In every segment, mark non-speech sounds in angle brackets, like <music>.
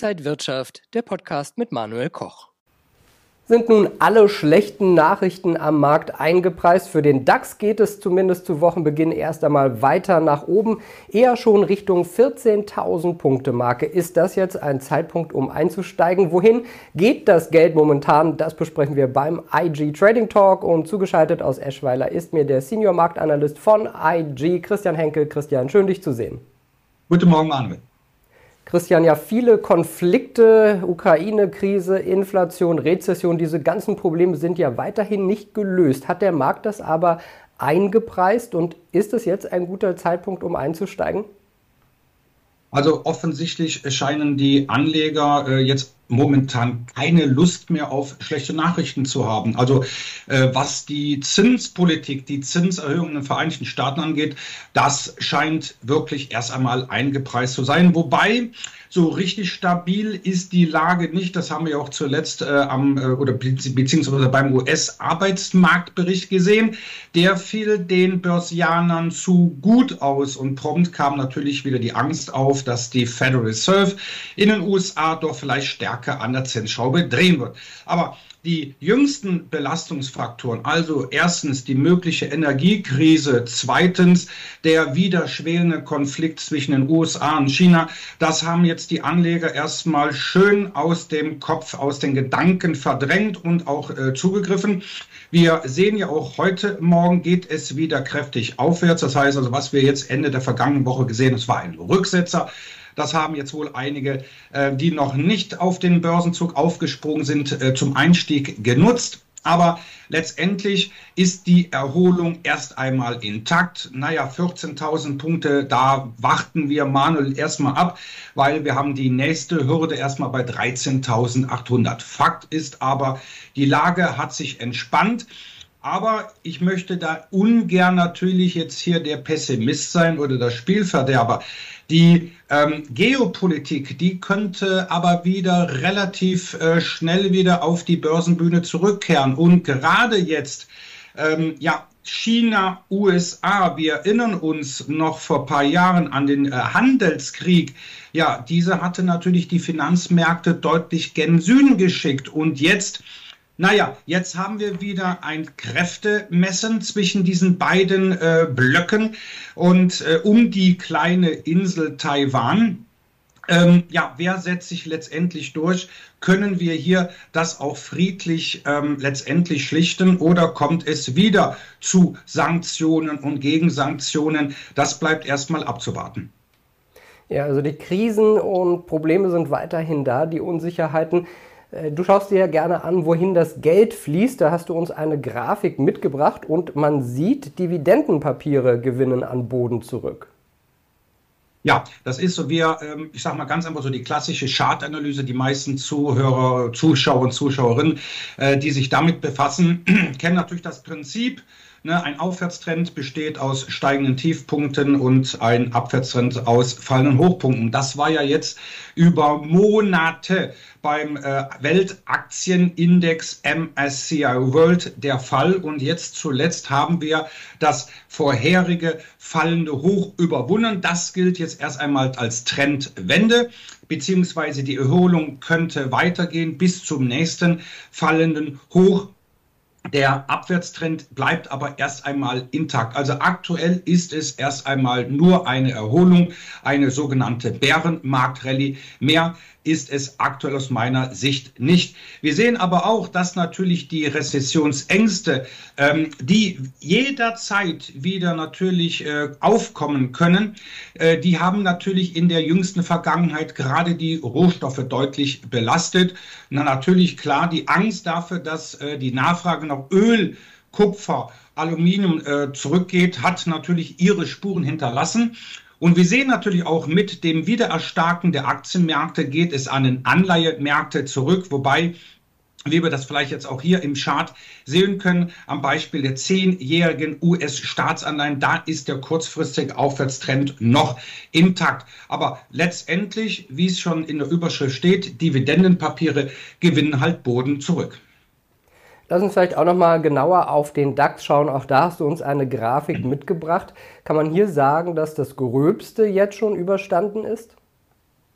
Inside Wirtschaft, der Podcast mit Manuel Koch. Sind nun alle schlechten Nachrichten am Markt eingepreist? Für den DAX geht es zumindest zu Wochenbeginn erst einmal weiter nach oben, eher schon Richtung 14.000 Punkte Marke. Ist das jetzt ein Zeitpunkt, um einzusteigen? Wohin geht das Geld momentan? Das besprechen wir beim IG Trading Talk und zugeschaltet aus Eschweiler ist mir der Senior Marktanalyst von IG, Christian Henkel. Christian, schön dich zu sehen. Guten Morgen, Manuel. Christian, ja viele Konflikte, Ukraine-Krise, Inflation, Rezession, diese ganzen Probleme sind ja weiterhin nicht gelöst. Hat der Markt das aber eingepreist und ist es jetzt ein guter Zeitpunkt, um einzusteigen? Also offensichtlich scheinen die Anleger äh, jetzt momentan keine Lust mehr auf schlechte Nachrichten zu haben. Also äh, was die Zinspolitik, die Zinserhöhungen in den Vereinigten Staaten angeht, das scheint wirklich erst einmal eingepreist zu sein. Wobei so richtig stabil ist die Lage nicht. Das haben wir auch zuletzt äh, am äh, oder beziehungsweise beim US-Arbeitsmarktbericht gesehen. Der fiel den Börsianern zu gut aus und prompt kam natürlich wieder die Angst auf, dass die Federal Reserve in den USA doch vielleicht stärker an der Zinsschraube drehen wird. Aber die jüngsten Belastungsfaktoren, also erstens die mögliche Energiekrise, zweitens der wieder schwelende Konflikt zwischen den USA und China, das haben jetzt die Anleger erstmal schön aus dem Kopf, aus den Gedanken verdrängt und auch äh, zugegriffen. Wir sehen ja auch heute Morgen geht es wieder kräftig aufwärts. Das heißt also, was wir jetzt Ende der vergangenen Woche gesehen, es war ein Rücksetzer. Das haben jetzt wohl einige, äh, die noch nicht auf den Börsenzug aufgesprungen sind, äh, zum Einstieg genutzt. Aber letztendlich ist die Erholung erst einmal intakt. Naja, 14.000 Punkte, da warten wir Manuel erstmal ab, weil wir haben die nächste Hürde erstmal bei 13.800. Fakt ist aber, die Lage hat sich entspannt. Aber ich möchte da ungern natürlich jetzt hier der Pessimist sein oder der Spielverderber. Die ähm, Geopolitik, die könnte aber wieder relativ äh, schnell wieder auf die Börsenbühne zurückkehren. Und gerade jetzt, ähm, ja, China, USA, wir erinnern uns noch vor ein paar Jahren an den äh, Handelskrieg. Ja, diese hatte natürlich die Finanzmärkte deutlich gen Süden geschickt. Und jetzt naja, jetzt haben wir wieder ein Kräftemessen zwischen diesen beiden äh, Blöcken und äh, um die kleine Insel Taiwan. Ähm, ja, wer setzt sich letztendlich durch? Können wir hier das auch friedlich ähm, letztendlich schlichten oder kommt es wieder zu Sanktionen und Gegensanktionen? Das bleibt erstmal abzuwarten. Ja, also die Krisen und Probleme sind weiterhin da, die Unsicherheiten. Äh, du schaust dir ja gerne an, wohin das Geld fließt. Da hast du uns eine Grafik mitgebracht und man sieht, Dividendenpapiere gewinnen an Boden zurück. Ja, das ist so, wir, ähm, ich sage mal ganz einfach so die klassische Chartanalyse. Die meisten Zuhörer, Zuschauer und Zuschauerinnen, äh, die sich damit befassen, <clears throat> kennen natürlich das Prinzip. Ne, ein Aufwärtstrend besteht aus steigenden Tiefpunkten und ein Abwärtstrend aus fallenden Hochpunkten. Das war ja jetzt über Monate beim äh, Weltaktienindex MSCI World der Fall. Und jetzt zuletzt haben wir das vorherige fallende Hoch überwunden. Das gilt jetzt erst einmal als Trendwende beziehungsweise die Erholung könnte weitergehen bis zum nächsten fallenden Hoch der Abwärtstrend bleibt aber erst einmal intakt. Also aktuell ist es erst einmal nur eine Erholung, eine sogenannte Bärenmarktrallye. Mehr ist es aktuell aus meiner Sicht nicht. Wir sehen aber auch, dass natürlich die Rezessionsängste, ähm, die jederzeit wieder natürlich äh, aufkommen können, äh, die haben natürlich in der jüngsten Vergangenheit gerade die Rohstoffe deutlich belastet. Na, natürlich klar die Angst dafür, dass äh, die Nachfrage nach Öl, Kupfer, Aluminium äh, zurückgeht, hat natürlich ihre Spuren hinterlassen. Und wir sehen natürlich auch mit dem Wiedererstarken der Aktienmärkte geht es an den Anleihemärkte zurück, wobei wie wir das vielleicht jetzt auch hier im Chart sehen können, am Beispiel der zehnjährigen US-Staatsanleihen, da ist der kurzfristige Aufwärtstrend noch intakt. Aber letztendlich, wie es schon in der Überschrift steht, Dividendenpapiere gewinnen halt Boden zurück. Lass uns vielleicht auch noch mal genauer auf den DAX schauen. Auch da hast du uns eine Grafik mitgebracht. Kann man hier sagen, dass das Gröbste jetzt schon überstanden ist?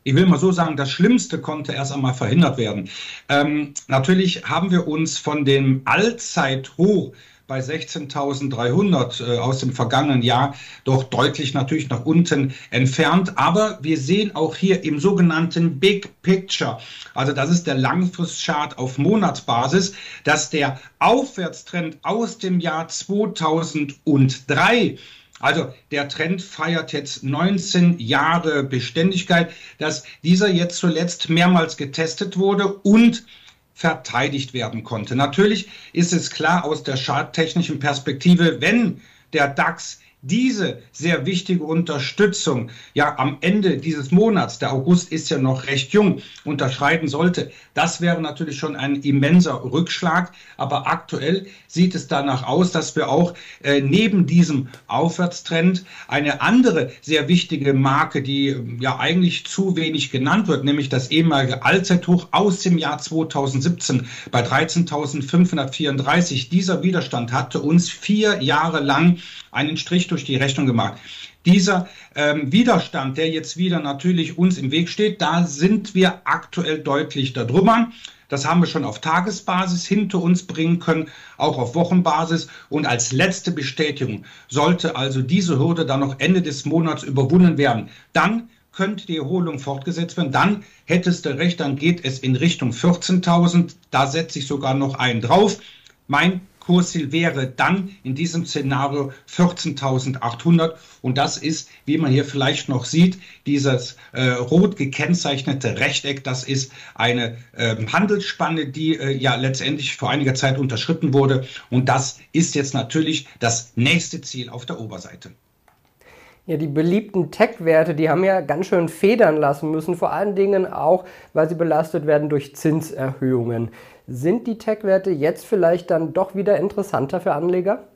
ich will mal so sagen, das Schlimmste konnte erst einmal verhindert werden. Ähm, natürlich haben wir uns von dem Allzeithoch bei 16.300 äh, aus dem vergangenen Jahr doch deutlich natürlich nach unten entfernt. Aber wir sehen auch hier im sogenannten Big Picture, also das ist der Langfristchart auf Monatsbasis, dass der Aufwärtstrend aus dem Jahr 2003 also der Trend feiert jetzt 19 Jahre Beständigkeit, dass dieser jetzt zuletzt mehrmals getestet wurde und verteidigt werden konnte. Natürlich ist es klar aus der charttechnischen Perspektive, wenn der DAX diese sehr wichtige Unterstützung ja am Ende dieses Monats, der August ist ja noch recht jung, unterschreiten sollte, das wäre natürlich schon ein immenser Rückschlag. Aber aktuell sieht es danach aus, dass wir auch äh, neben diesem Aufwärtstrend eine andere sehr wichtige Marke, die ja eigentlich zu wenig genannt wird, nämlich das ehemalige Allzeithoch aus dem Jahr 2017 bei 13.534. Dieser Widerstand hatte uns vier Jahre lang einen Strich durch die Rechnung gemacht. Dieser ähm, Widerstand, der jetzt wieder natürlich uns im Weg steht, da sind wir aktuell deutlich darüber. Das haben wir schon auf Tagesbasis hinter uns bringen können, auch auf Wochenbasis. Und als letzte Bestätigung sollte also diese Hürde dann noch Ende des Monats überwunden werden. Dann könnte die Erholung fortgesetzt werden. Dann hättest du recht, dann geht es in Richtung 14.000. Da setze ich sogar noch einen drauf. Mein Kursziel wäre dann in diesem Szenario 14.800 und das ist, wie man hier vielleicht noch sieht, dieses äh, rot gekennzeichnete Rechteck, das ist eine äh, Handelsspanne, die äh, ja letztendlich vor einiger Zeit unterschritten wurde und das ist jetzt natürlich das nächste Ziel auf der Oberseite. Ja, die beliebten Tech-Werte, die haben ja ganz schön federn lassen müssen, vor allen Dingen auch, weil sie belastet werden durch Zinserhöhungen. Sind die Tech-Werte jetzt vielleicht dann doch wieder interessanter für Anleger?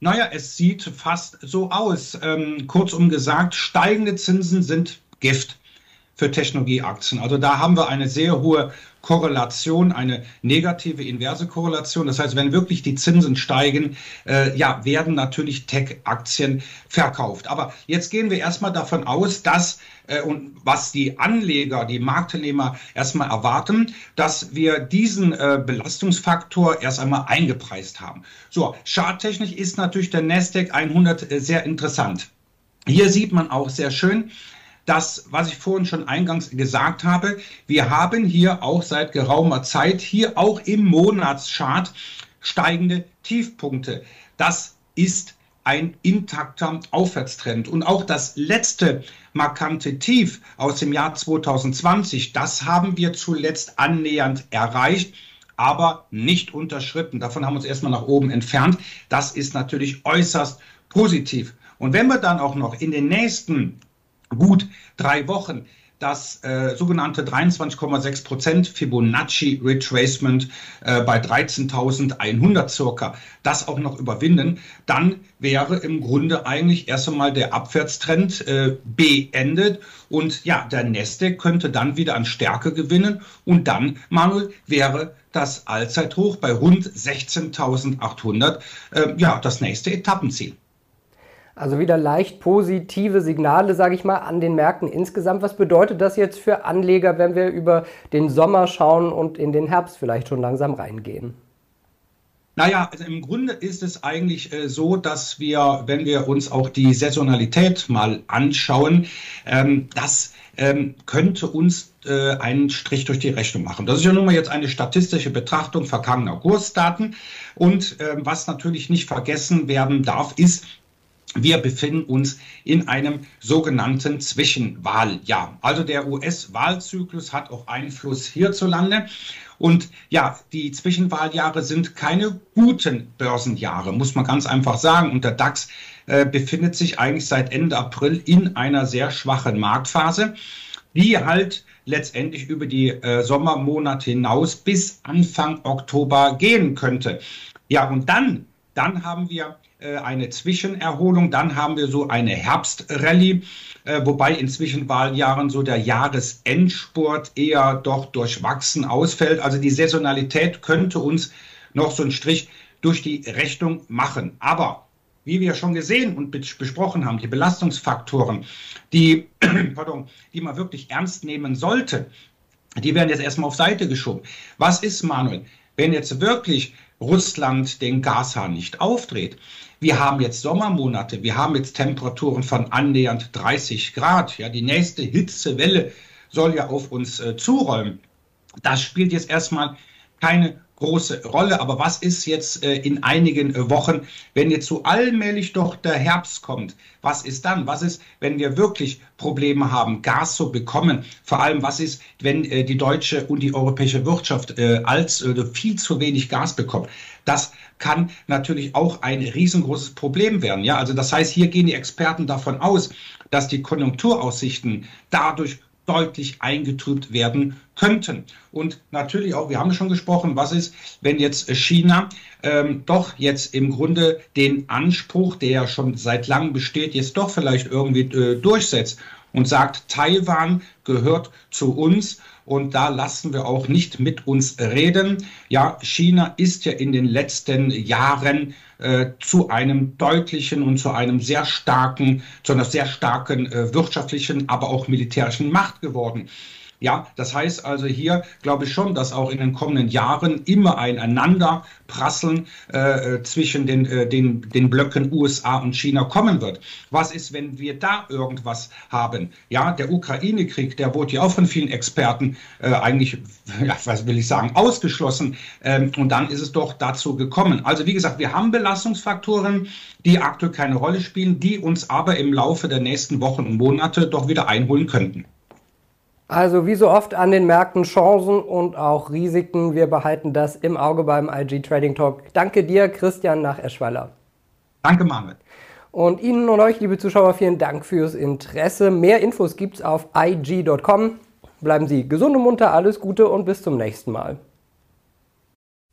Naja, es sieht fast so aus. Ähm, kurzum gesagt, steigende Zinsen sind Gift für Technologieaktien. Also da haben wir eine sehr hohe Korrelation, eine negative inverse Korrelation. Das heißt, wenn wirklich die Zinsen steigen, äh, ja, werden natürlich Tech-Aktien verkauft. Aber jetzt gehen wir erstmal davon aus, dass und was die Anleger, die Marktteilnehmer erstmal erwarten, dass wir diesen äh, Belastungsfaktor erst einmal eingepreist haben. So, charttechnisch ist natürlich der Nasdaq 100 äh, sehr interessant. Hier sieht man auch sehr schön, das, was ich vorhin schon eingangs gesagt habe. Wir haben hier auch seit geraumer Zeit hier auch im Monatschart steigende Tiefpunkte. Das ist ein intakter Aufwärtstrend. Und auch das letzte markante Tief aus dem Jahr 2020, das haben wir zuletzt annähernd erreicht aber nicht unterschritten. Davon haben wir uns erstmal nach oben entfernt. Das ist natürlich äußerst positiv. Und wenn wir dann auch noch in den nächsten gut drei Wochen das äh, sogenannte 23,6 Prozent Fibonacci Retracement äh, bei 13.100 circa, das auch noch überwinden, dann wäre im Grunde eigentlich erst einmal der Abwärtstrend äh, beendet. Und ja, der Neste könnte dann wieder an Stärke gewinnen. Und dann, Manuel, wäre das Allzeithoch bei rund 16.800 äh, ja das nächste Etappenziel. Also wieder leicht positive Signale, sage ich mal, an den Märkten insgesamt. Was bedeutet das jetzt für Anleger, wenn wir über den Sommer schauen und in den Herbst vielleicht schon langsam reingehen? Naja, also im Grunde ist es eigentlich äh, so, dass wir, wenn wir uns auch die Saisonalität mal anschauen, ähm, das ähm, könnte uns äh, einen Strich durch die Rechnung machen. Das ist ja nun mal jetzt eine statistische Betrachtung vergangener Kursdaten. Und äh, was natürlich nicht vergessen werden darf, ist, wir befinden uns in einem sogenannten Zwischenwahljahr. Also der US-Wahlzyklus hat auch Einfluss hierzulande. Und ja, die Zwischenwahljahre sind keine guten Börsenjahre, muss man ganz einfach sagen. Und der DAX äh, befindet sich eigentlich seit Ende April in einer sehr schwachen Marktphase, die halt letztendlich über die äh, Sommermonate hinaus bis Anfang Oktober gehen könnte. Ja, und dann, dann haben wir äh, eine Zwischenerholung. Dann haben wir so eine Herbstrallye, äh, wobei in Zwischenwahljahren so der Jahresendsport eher doch durchwachsen ausfällt. Also die Saisonalität könnte uns noch so einen Strich durch die Rechnung machen. Aber wie wir schon gesehen und besprochen haben, die Belastungsfaktoren, die, <clears throat> pardon, die man wirklich ernst nehmen sollte, die werden jetzt erstmal auf Seite geschoben. Was ist, Manuel, wenn jetzt wirklich Russland den Gashahn nicht aufdreht? Wir haben jetzt Sommermonate, wir haben jetzt Temperaturen von annähernd 30 Grad. Ja, die nächste Hitzewelle soll ja auf uns äh, zurollen. Das spielt jetzt erstmal keine große Rolle. Aber was ist jetzt äh, in einigen äh, Wochen, wenn jetzt so allmählich doch der Herbst kommt? Was ist dann? Was ist, wenn wir wirklich Probleme haben, Gas zu bekommen? Vor allem, was ist, wenn äh, die deutsche und die europäische Wirtschaft äh, als äh, viel zu wenig Gas bekommt? Das kann natürlich auch ein riesengroßes Problem werden. Ja, also das heißt, hier gehen die Experten davon aus, dass die Konjunkturaussichten dadurch deutlich eingetrübt werden könnten. Und natürlich auch, wir haben schon gesprochen, was ist, wenn jetzt China ähm, doch jetzt im Grunde den Anspruch, der ja schon seit langem besteht, jetzt doch vielleicht irgendwie äh, durchsetzt und sagt, Taiwan gehört zu uns und da lassen wir auch nicht mit uns reden. Ja, China ist ja in den letzten Jahren äh, zu einem deutlichen und zu einem sehr starken, zu einer sehr starken äh, wirtschaftlichen, aber auch militärischen Macht geworden. Ja, das heißt also hier glaube ich schon, dass auch in den kommenden Jahren immer ein Aneinanderprasseln äh, zwischen den, äh, den, den Blöcken USA und China kommen wird. Was ist, wenn wir da irgendwas haben? Ja, der Ukraine-Krieg, der wurde ja auch von vielen Experten äh, eigentlich, ja, was will ich sagen, ausgeschlossen. Ähm, und dann ist es doch dazu gekommen. Also wie gesagt, wir haben Belastungsfaktoren, die aktuell keine Rolle spielen, die uns aber im Laufe der nächsten Wochen und Monate doch wieder einholen könnten. Also wie so oft an den Märkten Chancen und auch Risiken. Wir behalten das im Auge beim IG Trading Talk. Danke dir, Christian nach Eschweiler. Danke, Manuel. Und Ihnen und euch, liebe Zuschauer, vielen Dank fürs Interesse. Mehr Infos gibt's auf IG.com. Bleiben Sie gesund und munter, alles Gute und bis zum nächsten Mal.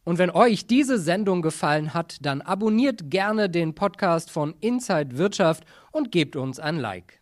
Und wenn euch diese Sendung gefallen hat, dann abonniert gerne den Podcast von Inside Wirtschaft und gebt uns ein Like.